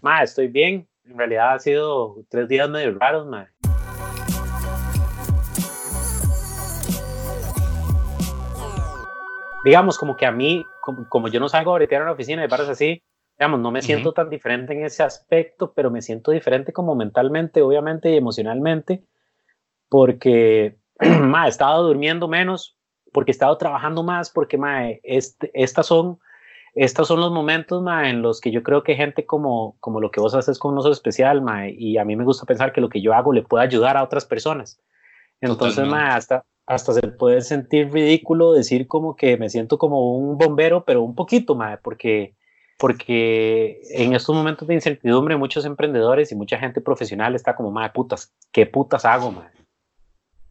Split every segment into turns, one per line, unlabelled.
Ma, estoy bien. En realidad ha sido tres días medio raros, ma. Digamos, como que a mí, como, yo no salgo ahorita en la oficina y paras así, digamos, no me siento tan diferente en ese aspecto, pero me siento diferente como mentalmente, obviamente, y emocionalmente, porque ma, he estado durmiendo menos, porque he estado trabajando más, porque ma, este, estas son estos son los momentos ma, en los que yo creo que gente como, como lo que vos haces con nosotros especial, ma, y a mí me gusta pensar que lo que yo hago le puede ayudar a otras personas. Entonces, ma, hasta, hasta se puede sentir ridículo decir como que me siento como un bombero, pero un poquito, ma, porque, porque en estos momentos de incertidumbre muchos emprendedores y mucha gente profesional está como, ma, putas, ¿qué putas hago, ma?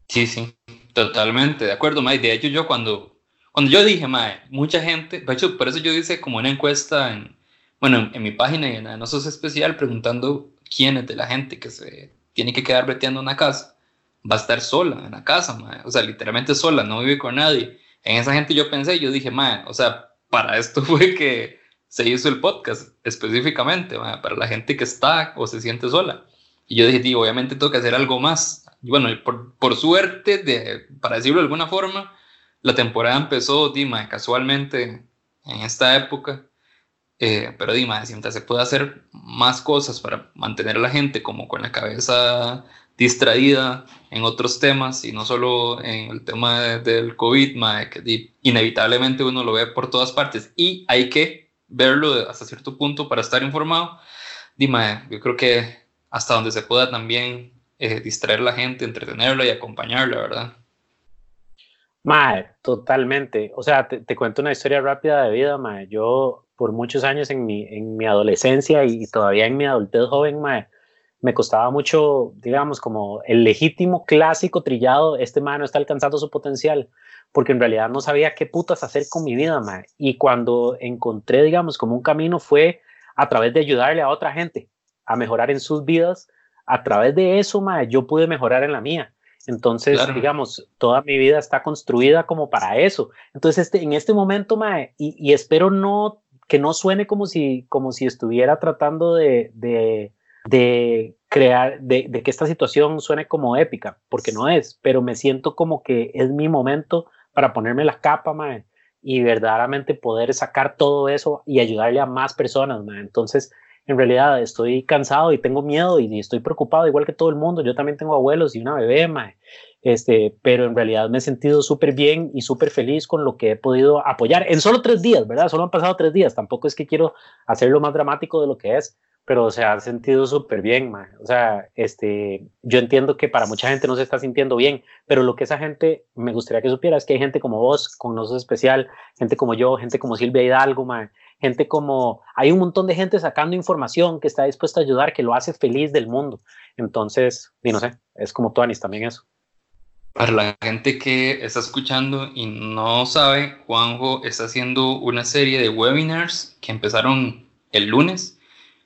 Sí, sí, totalmente, de acuerdo, ma. De hecho, yo cuando cuando yo dije, mae, mucha gente, de hecho, por eso yo hice como una encuesta en, bueno, en, mi página y en No Sos Especial preguntando quiénes de la gente que se tiene que quedar breteando en una casa va a estar sola en la casa, mae. o sea, literalmente sola, no vive con nadie. En esa gente yo pensé, yo dije, mae, o sea, para esto fue que se hizo el podcast específicamente, para la gente que está o se siente sola. Y yo dije, tío, obviamente tengo que hacer algo más. Y bueno, por, por suerte, de, para decirlo de alguna forma, la temporada empezó, Dima, casualmente en esta época, eh, pero Dima, siempre se puede hacer más cosas para mantener a la gente como con la cabeza distraída en otros temas y no solo en el tema del COVID, que inevitablemente uno lo ve por todas partes y hay que verlo hasta cierto punto para estar informado. Dima, yo creo que hasta donde se pueda también eh, distraer a la gente, entretenerla y acompañarla, ¿verdad?
Mae, totalmente. O sea, te, cuento una historia rápida de vida, mae. Yo por muchos años en mi, en mi adolescencia y, todavía en mi adultez joven, mae, me costaba mucho, digamos, como el legítimo clásico trillado, este mae no está alcanzando su potencial, porque en realidad no sabía qué putas hacer con mi vida, mae. Y cuando encontré, digamos, como un camino fue a través de ayudarle a otra gente a mejorar en sus vidas, a través de eso, mae, yo pude mejorar en la mía. Entonces, digamos, toda mi vida está construida como para eso. Entonces, este, en este momento, mae, y, espero no que no suene como si, como si estuviera tratando de, de, de crear, de, de, que esta situación suene como épica, porque no es, pero me siento como que es mi momento para ponerme la capa, mae, y verdaderamente poder sacar todo eso y ayudarle a más personas, mae. Entonces, en realidad estoy cansado y tengo miedo y estoy preocupado, igual que todo el mundo. Yo también tengo abuelos y una bebé, mae. Este, pero en realidad me he sentido súper bien y súper feliz con lo que he podido apoyar en solo tres días, ¿verdad? Solo han pasado tres días. Tampoco es que quiero hacerlo más dramático de lo que es, pero se ha sentido súper bien, mae. O sea, este, yo entiendo que para mucha gente no se está sintiendo bien, pero lo que esa gente me gustaría que supiera es que hay gente como vos, con nosotros especial, gente como yo, gente como Silvia Hidalgo, mae, gente como, hay un montón de gente sacando información que está dispuesta a ayudar, que lo hace feliz del mundo. Entonces, y no sé, es como Tuanis también eso.
Para la gente que está escuchando y no sabe, Juanjo está haciendo una serie de webinars que empezaron el lunes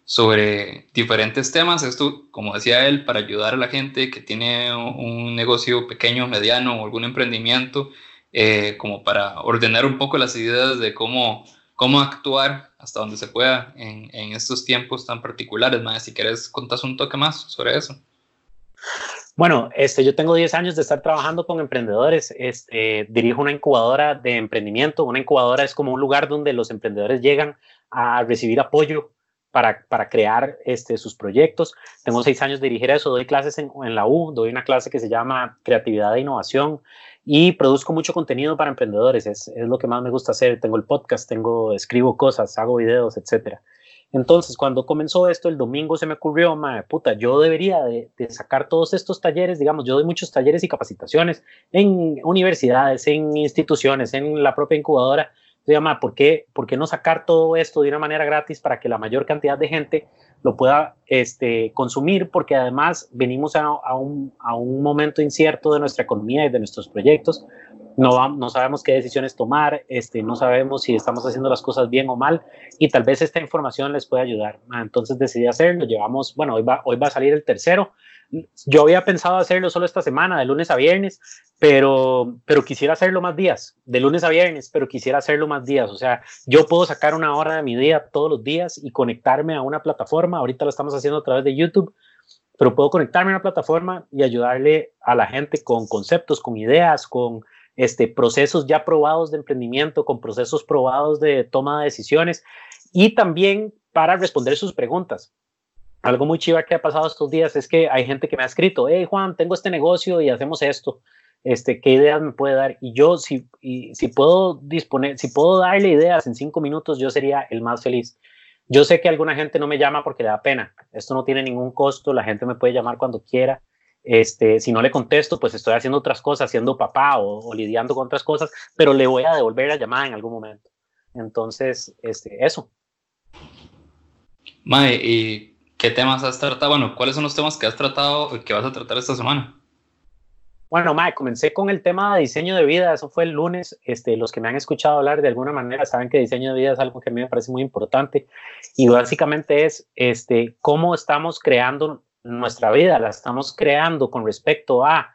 sobre diferentes temas. Esto, como decía él, para ayudar a la gente que tiene un negocio pequeño, mediano o algún emprendimiento, eh, como para ordenar un poco las ideas de cómo cómo actuar hasta donde se pueda en, en estos tiempos tan particulares. Más, si quieres, contas un toque más sobre eso.
Bueno, este, yo tengo 10 años de estar trabajando con emprendedores. Este, dirijo una incubadora de emprendimiento. Una incubadora es como un lugar donde los emprendedores llegan a recibir apoyo para, para crear este, sus proyectos. Tengo seis años de dirigir eso. Doy clases en, en la U. Doy una clase que se llama Creatividad e Innovación y produzco mucho contenido para emprendedores, es, es, lo que más me gusta hacer, tengo el podcast, tengo, escribo cosas, hago videos, etcétera. Entonces, cuando comenzó esto, el domingo se me ocurrió, madre puta, yo debería de, de, sacar todos estos talleres, digamos, yo doy muchos talleres y capacitaciones en universidades, en instituciones, en la propia incubadora. Se llama, ¿por qué, ¿por qué no sacar todo esto de una manera gratis para que la mayor cantidad de gente lo pueda este, consumir, porque además venimos a, un, a, un, momento incierto de nuestra economía y de nuestros proyectos. no, no sabemos qué decisiones tomar, este, no sabemos si estamos haciendo las cosas bien o mal y tal vez esta información les pueda ayudar. Entonces decidí hacerlo, llevamos, bueno, hoy va, hoy va a salir el tercero. Yo había pensado hacerlo solo esta semana, de lunes a viernes, pero, pero quisiera hacerlo más días, de lunes a viernes, pero quisiera hacerlo más días. O sea, yo puedo sacar una hora de mi día todos los días y conectarme a una plataforma. Ahorita lo estamos haciendo a través de YouTube, pero puedo conectarme a una plataforma y ayudarle a la gente con conceptos, con ideas, con este, procesos ya probados de emprendimiento, con procesos probados de toma de decisiones y también para responder sus preguntas. Algo muy chiva que ha pasado estos días es que hay gente que me ha escrito, hey Juan, tengo este negocio y hacemos esto, este, ¿qué ideas me puede dar? Y yo, si, si puedo disponer, si puedo darle ideas en cinco minutos, yo sería el más feliz. Yo sé que alguna gente no me llama porque le da pena. Esto no tiene ningún costo, la gente me puede llamar cuando quiera. Este, si no le contesto, pues estoy haciendo otras cosas, siendo papá o, lidiando con otras cosas, pero le voy a devolver la llamada en algún momento. Entonces, este, eso.
Mae, ¿y qué temas has tratado? Bueno, ¿cuáles son los temas que has tratado y que vas a tratar esta semana?
Bueno, Mae, comencé con el tema de diseño de vida, eso fue el lunes. Este, los que me han escuchado hablar de alguna manera saben que diseño de vida es algo que a mí me parece muy importante y básicamente es este, cómo estamos creando nuestra vida la estamos creando con respecto a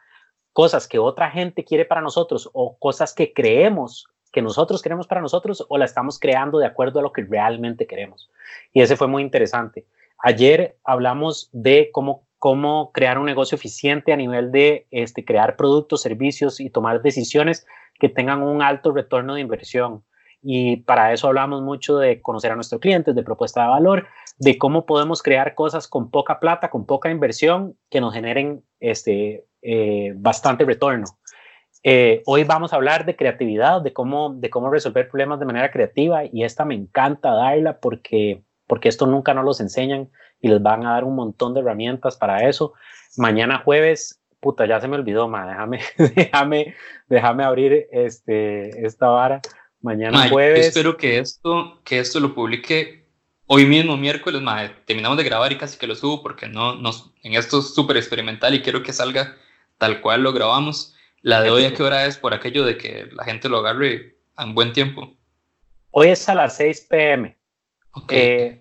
cosas que otra gente quiere para nosotros o cosas que creemos que nosotros queremos para nosotros o la estamos creando de acuerdo a lo que realmente queremos. Y ese fue muy interesante. Ayer hablamos de cómo, cómo crear un negocio eficiente a nivel de este, crear productos, servicios y tomar decisiones que tengan un alto retorno de inversión. Y para eso hablamos mucho de conocer a nuestros clientes, de propuesta de valor, de cómo podemos crear cosas con poca plata, con poca inversión, que nos generen este, eh, bastante retorno. Eh, hoy vamos a hablar de creatividad, de cómo, de cómo resolver problemas de manera creativa y esta me encanta darla porque, porque esto nunca nos los enseñan y les van a dar un montón de herramientas para eso. Mañana jueves, puta, ya se me olvidó, ma, déjame, déjame, déjame abrir este, esta vara. Mañana jueves.
espero que esto, que esto lo publique hoy mismo, miércoles, madre, terminamos de grabar y casi que lo subo porque no, no en esto es súper experimental y quiero que salga tal cual lo grabamos. La de hoy, ¿a qué hora es? Por aquello de que la gente lo agarre a un buen tiempo.
Hoy es a las 6 pm.
Ok, eh,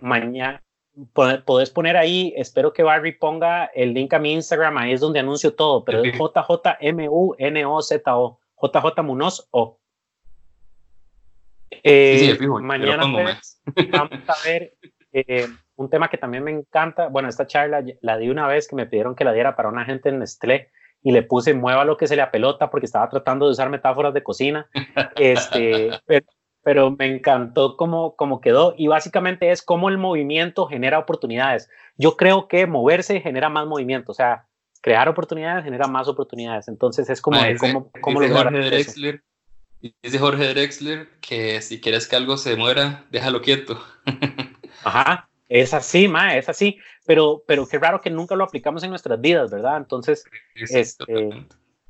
Mañana, podés poner ahí, espero que Barry ponga el link a mi Instagram, ahí es donde anuncio todo, pero es JJMUNOZO, JJ Munoz O. Eh, mañana pues, vamos a ver eh, un tema que también me encanta. Bueno, esta charla la di una vez que me pidieron que la diera para una gente en Nestlé y le puse mueva lo que se le apelota porque estaba tratando de usar metáforas de cocina. Este, pero, me encantó cómo, cómo quedó y básicamente es cómo el movimiento genera oportunidades. Yo creo que moverse genera más movimiento, o sea, crear oportunidades genera más oportunidades. Entonces es como, como, como
Dice Jorge Drexler que si quieres que algo se muera, déjalo quieto.
Ajá, es así, ma, es así. Pero, pero qué raro que nunca lo aplicamos en nuestras vidas, ¿verdad? Entonces, este,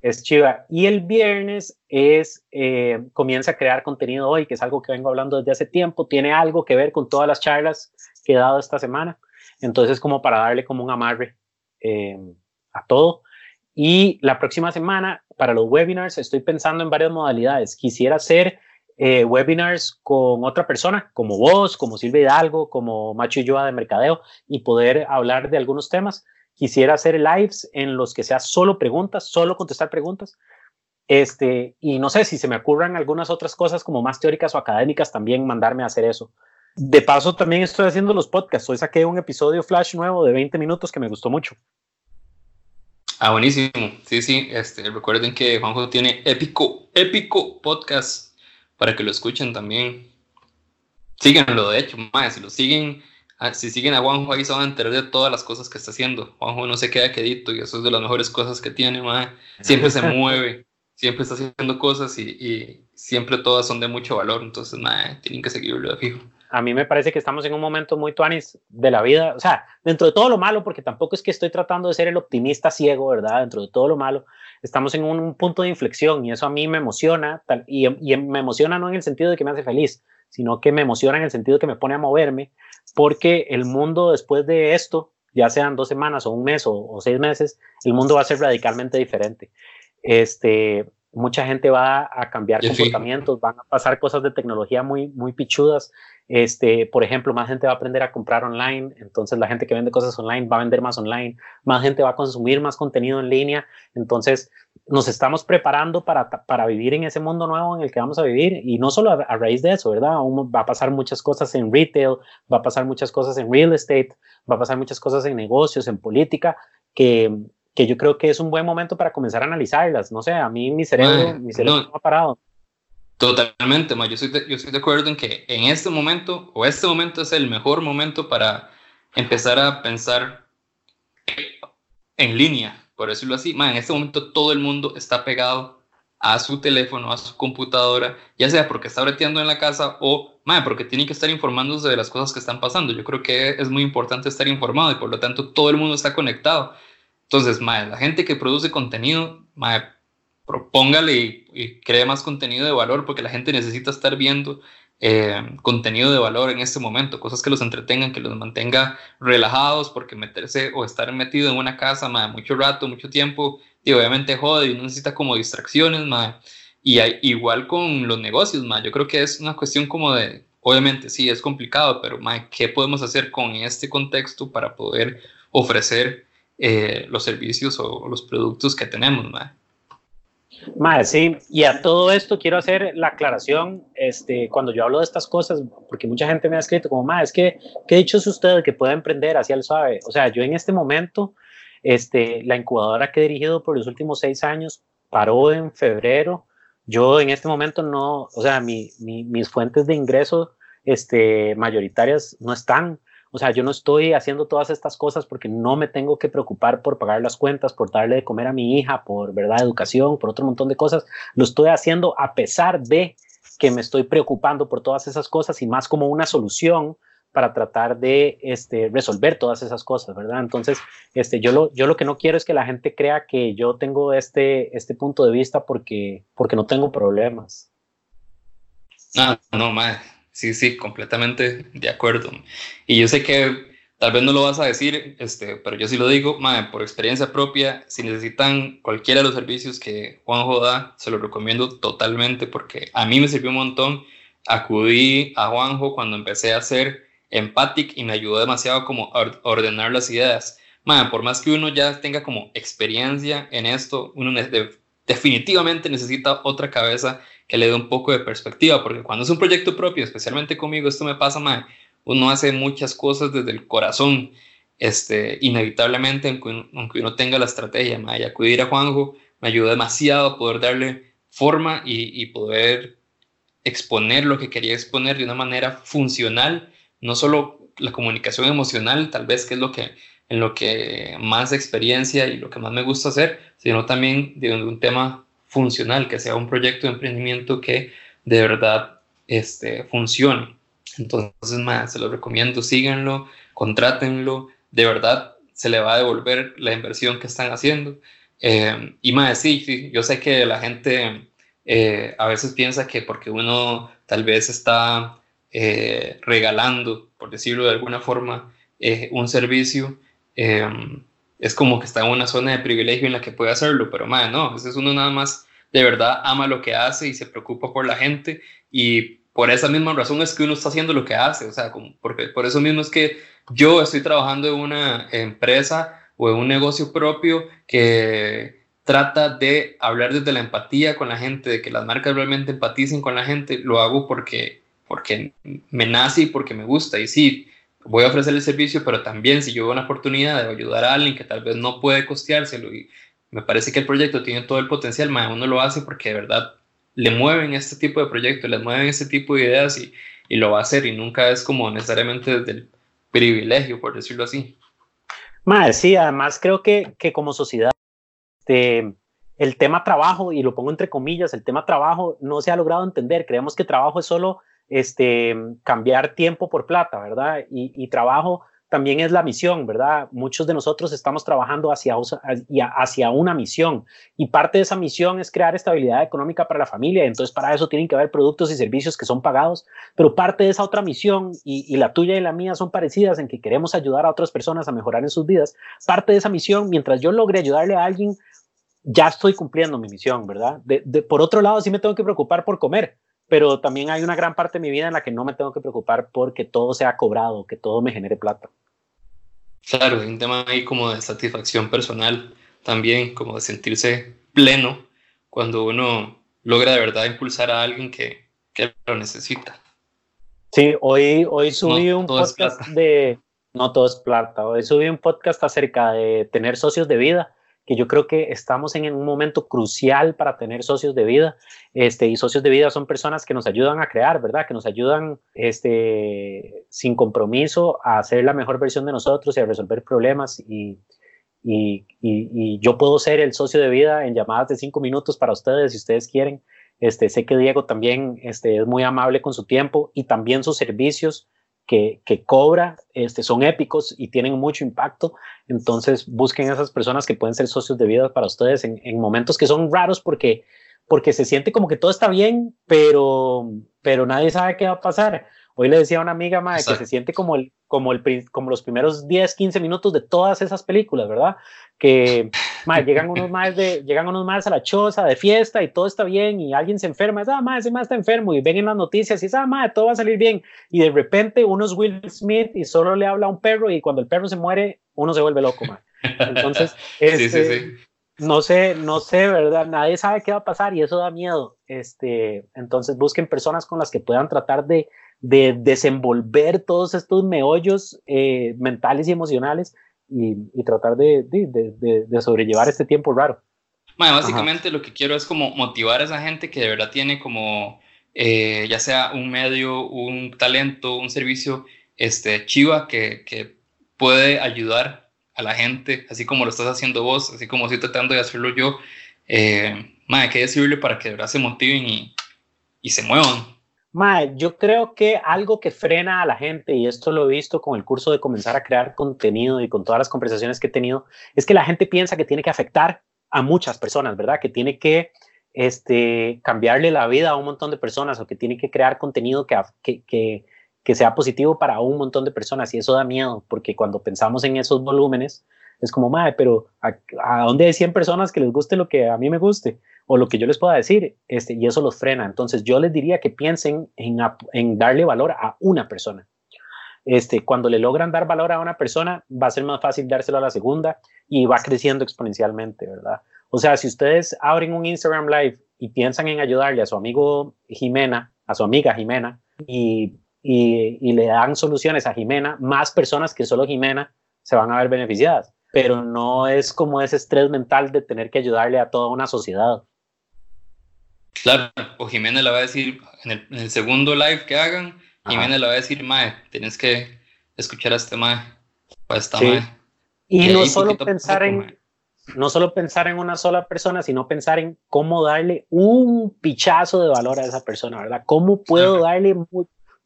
es chiva. Y el viernes es, eh, comienza a crear contenido hoy, que es algo que vengo hablando desde hace tiempo. Tiene algo que ver con todas las charlas que he dado esta semana. Entonces, como para darle como un amarre eh, a todo. Y la próxima semana, para los webinars, estoy pensando en varias modalidades. Quisiera hacer eh, webinars con otra persona, como vos, como Silvia Hidalgo, como Macho y de Mercadeo, y poder hablar de algunos temas. Quisiera hacer lives en los que sea solo preguntas, solo contestar preguntas. Este, y no sé si se me ocurran algunas otras cosas como más teóricas o académicas, también mandarme a hacer eso. De paso, también estoy haciendo los podcasts. Hoy saqué un episodio flash nuevo de 20 minutos que me gustó mucho.
Ah, buenísimo. Sí, sí. Este, recuerden que Juanjo tiene épico, épico podcast para que lo escuchen también. Síganlo, de hecho, más, si lo siguen, si siguen a Juanjo ahí se van a enterar de todas las cosas que está haciendo. Juanjo no se queda quedito y eso es de las mejores cosas que tiene, mae. Siempre se mueve, siempre está haciendo cosas y, y, siempre todas son de mucho valor. Entonces, mae, tienen que seguirlo de fijo
a mí me parece que estamos en un momento muy tuanis de la vida, o sea, dentro de todo lo malo, porque tampoco es que estoy tratando de ser el optimista ciego, ¿verdad? Dentro de todo lo malo, estamos en un, punto de inflexión y eso a mí me emociona, y, me emociona no en el sentido de que me hace feliz, sino que me emociona en el sentido de que me pone a moverme, porque el mundo después de esto, ya sean dos semanas o un mes o, seis meses, el mundo va a ser radicalmente diferente. Este, mucha gente va a cambiar comportamientos, van a pasar cosas de tecnología muy, muy pichudas. Este, por ejemplo, más gente va a aprender a comprar online, entonces la gente que vende cosas online va a vender más online, más gente va a consumir más contenido en línea, entonces nos estamos preparando para, para vivir en ese mundo nuevo en el que vamos a vivir y no solo a, raíz de eso, ¿verdad? va a pasar muchas cosas en retail, va a pasar muchas cosas en real estate, va a pasar muchas cosas en negocios, en política, que, que yo creo que es un buen momento para comenzar a analizarlas. No sé, a mí mi cerebro, mi cerebro no, ha parado.
Totalmente, ma. Yo, estoy de, yo estoy de acuerdo en que en este momento, o este momento es el mejor momento para empezar a pensar en línea, por decirlo así. Ma, en este momento todo el mundo está pegado a su teléfono, a su computadora, ya sea porque está breteando en la casa o ma, porque tiene que estar informándose de las cosas que están pasando. Yo creo que es muy importante estar informado y por lo tanto todo el mundo está conectado. Entonces, mae, la gente que produce contenido, mae, propóngale y, cree más contenido de valor porque la gente necesita estar viendo eh, contenido de valor en este momento, cosas que los entretengan, que los mantenga relajados, porque meterse o estar metido en una casa mae, mucho rato, mucho tiempo, y obviamente jode y necesita como distracciones, mae. Y hay, igual con los negocios, mae, yo creo que es una cuestión como de, obviamente sí, es complicado, pero mae, ¿qué podemos hacer con este contexto para poder ofrecer eh, los servicios o los productos que tenemos,
mae. sí, y a todo esto quiero hacer la aclaración, este, cuando yo hablo de estas cosas, porque mucha gente me ha escrito como, mae, es que, ¿qué dicho usted que puede emprender hacia el suave? O sea, yo en este momento, este, la incubadora que he dirigido por los últimos seis años paró en febrero. Yo en este momento no, o sea, mi, mis fuentes de ingresos este, mayoritarias no están. O sea, yo no estoy haciendo todas estas cosas porque no me tengo que preocupar por pagar las cuentas, por darle de comer a mi hija, por verdad, educación, por otro montón de cosas. Lo estoy haciendo a pesar de que me estoy preocupando por todas esas cosas y más como una solución para tratar de este, resolver todas esas cosas, ¿verdad? Entonces, este, yo, lo, yo lo que no quiero es que la gente crea que yo tengo este, este punto de vista porque, porque no tengo problemas.
No, no, madre sí, sí, completamente de acuerdo. Y yo sé que tal vez no lo vas a decir, este, pero yo sí lo digo, madre, por experiencia propia, si necesitan cualquiera de los servicios que Juanjo da, se los recomiendo totalmente porque a mí me sirvió un montón. Acudí a Juanjo cuando empecé a hacer Empathic y me ayudó demasiado como a ordenar las ideas. Madre, por más que uno ya tenga como experiencia en esto, uno definitivamente necesita otra cabeza que le dé un poco de perspectiva, porque cuando es un proyecto propio, especialmente conmigo, esto me pasa, mal uno hace muchas cosas desde el corazón, este, inevitablemente, aunque, uno tenga la estrategia, y acudir a Juanjo me ayudó demasiado a poder darle forma y, y, poder exponer lo que quería exponer de una manera funcional, no solo la comunicación emocional, tal vez que es lo que en lo que más experiencia y lo que más me gusta hacer, sino también de un tema funcional, que sea un proyecto de emprendimiento que de verdad este, funcione. Entonces, más, se lo recomiendo, síganlo, contrátenlo, de verdad se le va a devolver la inversión que están haciendo. Eh, y más, sí, yo sé que la gente eh, a veces piensa que porque uno tal vez está eh, regalando, por decirlo de alguna forma, un servicio, es como que está en una zona de privilegio en la que puede hacerlo, pero más, no, ese es uno nada más de verdad ama lo que hace y se preocupa por la gente y por esa misma razón es que uno está haciendo lo que hace, o sea, como porque por eso mismo es que yo estoy trabajando en una empresa o en un negocio propio que trata de hablar desde la empatía con la gente, de que las marcas realmente empaticen con la gente, lo hago porque, porque me nace y porque me gusta. Y sí, voy a ofrecer el servicio, pero también si yo veo una oportunidad de ayudar a alguien que tal vez no puede costeárselo y me parece que el proyecto tiene todo el potencial, más uno lo hace porque de verdad le mueven este tipo de proyectos, le mueven este tipo de ideas y, y lo va a hacer y nunca es como necesariamente desde el privilegio, por decirlo así.
Madre, sí, además creo que, que como sociedad, este, el tema trabajo, y lo pongo entre comillas, el tema trabajo no se ha logrado entender. Creemos que trabajo es solo este, cambiar tiempo por plata, ¿verdad? Y, trabajo también es la misión, ¿verdad? Muchos de nosotros estamos trabajando hacia, hacia una misión y parte de esa misión es crear estabilidad económica para la familia. Entonces, para eso tienen que haber productos y servicios que son pagados, pero parte de esa otra misión y, la tuya y la mía son parecidas en que queremos ayudar a otras personas a mejorar en sus vidas. Parte de esa misión, mientras yo logre ayudarle a alguien ya estoy cumpliendo mi misión, ¿verdad? De, por otro lado, sí me tengo que preocupar por comer, pero también hay una gran parte de mi vida en la que no me tengo que preocupar porque todo sea cobrado, que todo me genere plata.
Claro, hay un tema ahí como de satisfacción personal también, como de sentirse pleno cuando uno logra de verdad impulsar a alguien que, que lo necesita.
Sí, hoy, hoy subí un podcast de... No todo es plata. Hoy subí un podcast acerca de tener socios de vida que yo creo que estamos en un momento crucial para tener socios de vida, este, y socios de vida son personas que nos ayudan a crear, ¿verdad? Que nos ayudan este, sin compromiso a hacer la mejor versión de nosotros y a resolver problemas y, y, y, yo puedo ser el socio de vida en llamadas de cinco minutos para ustedes si ustedes quieren. Este, sé que Diego también este, es muy amable con su tiempo y también sus servicios que, cobra este, son épicos y tienen mucho impacto. Entonces busquen a esas personas que pueden ser socios de vida para ustedes en, momentos que son raros porque, porque se siente como que todo está bien, pero, pero nadie sabe qué va a pasar. Hoy le decía a una amiga madre, que se siente como, el, como, el, como los primeros 10, 15 minutos de todas esas películas, ¿verdad? Que llegan unos más de, llegan unos más a la choza de fiesta y todo está bien y alguien se enferma, es, ah, madre, ese más está enfermo y ven en las noticias y es, ah, madre, todo va a salir bien. Y de repente uno es Will Smith y solo le habla a un perro y cuando el perro se muere, uno se vuelve loco, madre. Entonces, este, no sé, no sé, ¿verdad? Nadie sabe qué va a pasar y eso da miedo. Este, entonces busquen personas con las que puedan tratar de de desenvolver todos estos meollos eh, mentales y emocionales y, tratar de, de, sobrellevar este tiempo raro.
básicamente lo que quiero es como motivar a esa gente que de verdad tiene como, eh, ya sea un medio, un talento, un servicio este, chiva que, que puede ayudar a la gente, así como lo estás haciendo vos, así como estoy tratando de hacerlo yo. Eh, madre, que decirle para que de verdad se motiven y, y se muevan.
Mae, yo creo que algo que frena a la gente, y esto lo he visto con el curso de comenzar a crear contenido y con todas las conversaciones que he tenido, es que la gente piensa que tiene que afectar a muchas personas, ¿verdad? Que tiene que este, cambiarle la vida a un montón de personas o que tiene que crear contenido que, que, que, sea positivo para un montón de personas. Y eso da miedo, porque cuando pensamos en esos volúmenes, es como, mae, pero ¿a, ¿a, dónde hay 100 personas que les guste lo que a mí me guste? o lo que yo les pueda decir, este, y eso los frena. Entonces yo les diría que piensen en, en darle valor a una persona. Este, cuando le logran dar valor a una persona, va a ser más fácil dárselo a la segunda y va creciendo exponencialmente, ¿verdad? O sea, si ustedes abren un Instagram Live y piensan en ayudarle a su amigo Jimena, a su amiga Jimena, y, y, y le dan soluciones a Jimena, más personas que solo Jimena se van a ver beneficiadas, pero no es como ese estrés mental de tener que ayudarle a toda una sociedad.
Claro, o Jiménez le va a decir en el, segundo live que hagan, Jiménez le va a decir, Mae, tienes que escuchar a este Mae, o a esta Mae.
Y, no solo pensar en, no solo pensar en una sola persona, sino pensar en cómo darle un pichazo de valor a esa persona, ¿verdad? ¿Cómo puedo darle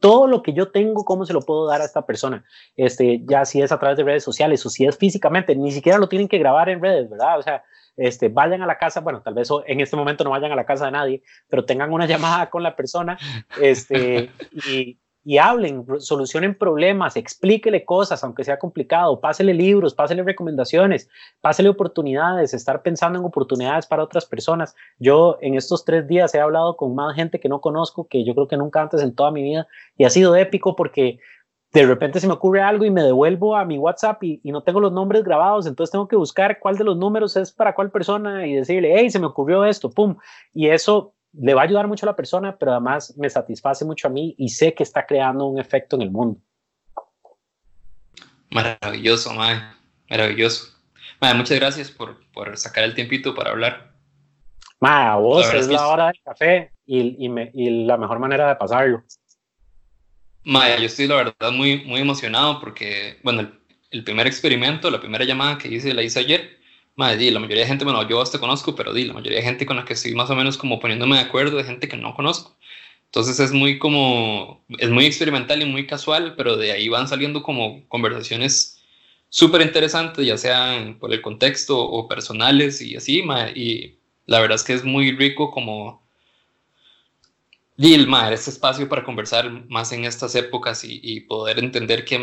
todo lo que yo tengo, cómo se lo puedo dar a esta persona? Este, ya si es a través de redes sociales o si es físicamente, ni siquiera lo tienen que grabar en redes, ¿verdad? O sea, este, vayan a la casa, bueno, tal vez en este momento no vayan a la casa de nadie, pero tengan una llamada con la persona este, y, y hablen, solucionen problemas, explíquele cosas, aunque sea complicado, pásele libros, pásele recomendaciones, pásele oportunidades, estar pensando en oportunidades para otras personas. Yo en estos tres días he hablado con más gente que no conozco, que yo creo que nunca antes en toda mi vida, y ha sido épico porque de repente se me ocurre algo y me devuelvo a mi WhatsApp y, no tengo los nombres grabados, entonces tengo que buscar cuál de los números es para cuál persona y decirle, hey, se me ocurrió esto, pum. Y eso le va a ayudar mucho a la persona, pero además me satisface mucho a mí y sé que está creando un efecto en el mundo.
Maravilloso, Mae. Maravilloso. Mae, muchas gracias por, por, sacar el tiempito para hablar.
Mae, vos es, la hora del café y, y, me, y la mejor manera de pasarlo.
Maya, yo estoy la verdad muy, muy emocionado porque, bueno, el, primer experimento, la primera llamada que hice, la hice ayer. Madre, la mayoría de gente, bueno, yo hasta conozco, pero di, la mayoría de gente con la que estoy más o menos como poniéndome de acuerdo de gente que no conozco. Entonces es muy como, es muy experimental y muy casual, pero de ahí van saliendo como conversaciones súper interesantes, ya sean por el contexto o personales y así, y la verdad es que es muy rico como Dilma, este espacio para conversar más en estas épocas y, poder entender que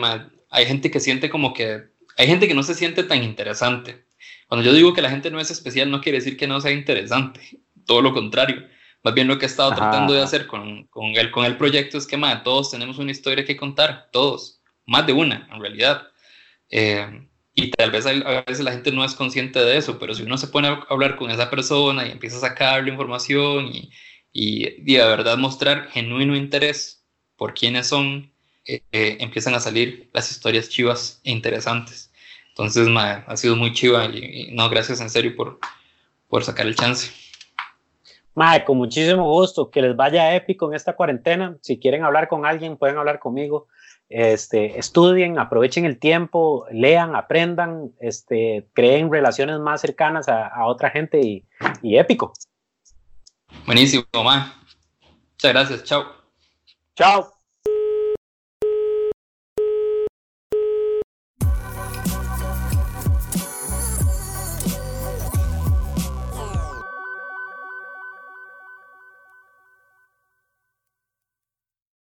hay gente que siente como que, hay gente que no se siente tan interesante, Cuando yo digo que la gente no es especial, no quiere decir que no sea interesante, todo lo contrario. Más bien lo que he estado tratando de hacer con, con, el, con el proyecto es que todos tenemos una historia que contar, todos, más de una en realidad. Eh, y tal vez a veces la gente no es consciente de eso, pero si uno se pone a hablar con esa persona y empieza a sacarle información y, y, y de verdad mostrar genuino interés por quiénes son, eh, eh, empiezan a salir las historias chivas e interesantes. Entonces, ha sido muy chiva y, no, gracias en serio por, por sacar el chance.
Mae, con muchísimo gusto, que les vaya épico en esta cuarentena. Si quieren hablar con alguien, pueden hablar conmigo. Este, estudien, aprovechen el tiempo, lean, aprendan, este, creen relaciones más cercanas a, a otra gente y, y, épico.
Buenísimo, ma. Muchas gracias, chao.
Chao.